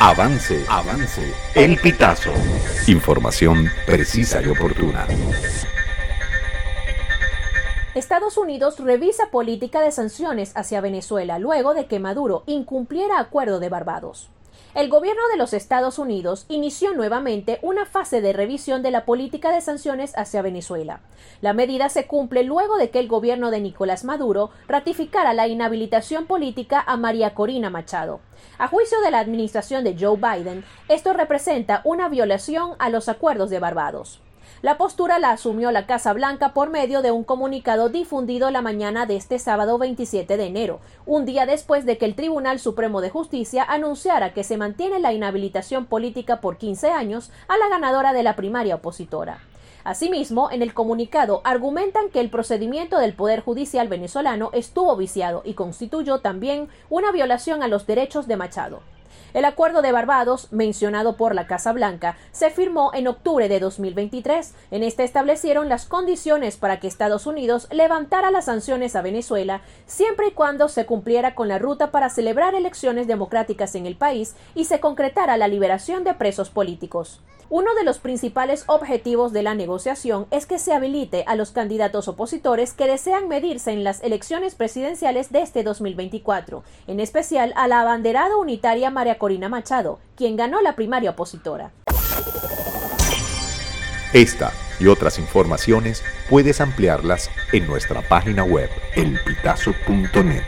Avance, avance. El pitazo. Información precisa y oportuna. Estados Unidos revisa política de sanciones hacia Venezuela luego de que Maduro incumpliera acuerdo de Barbados el gobierno de los Estados Unidos inició nuevamente una fase de revisión de la política de sanciones hacia Venezuela. La medida se cumple luego de que el gobierno de Nicolás Maduro ratificara la inhabilitación política a María Corina Machado. A juicio de la administración de Joe Biden, esto representa una violación a los acuerdos de Barbados. La postura la asumió la Casa Blanca por medio de un comunicado difundido la mañana de este sábado 27 de enero, un día después de que el Tribunal Supremo de Justicia anunciara que se mantiene la inhabilitación política por 15 años a la ganadora de la primaria opositora. Asimismo, en el comunicado argumentan que el procedimiento del Poder Judicial venezolano estuvo viciado y constituyó también una violación a los derechos de Machado. El acuerdo de Barbados, mencionado por la Casa Blanca, se firmó en octubre de 2023. En este establecieron las condiciones para que Estados Unidos levantara las sanciones a Venezuela siempre y cuando se cumpliera con la ruta para celebrar elecciones democráticas en el país y se concretara la liberación de presos políticos. Uno de los principales objetivos de la negociación es que se habilite a los candidatos opositores que desean medirse en las elecciones presidenciales de este 2024, en especial a la abanderada unitaria María Corina Machado, quien ganó la primaria opositora. Esta y otras informaciones puedes ampliarlas en nuestra página web elpitazo.net.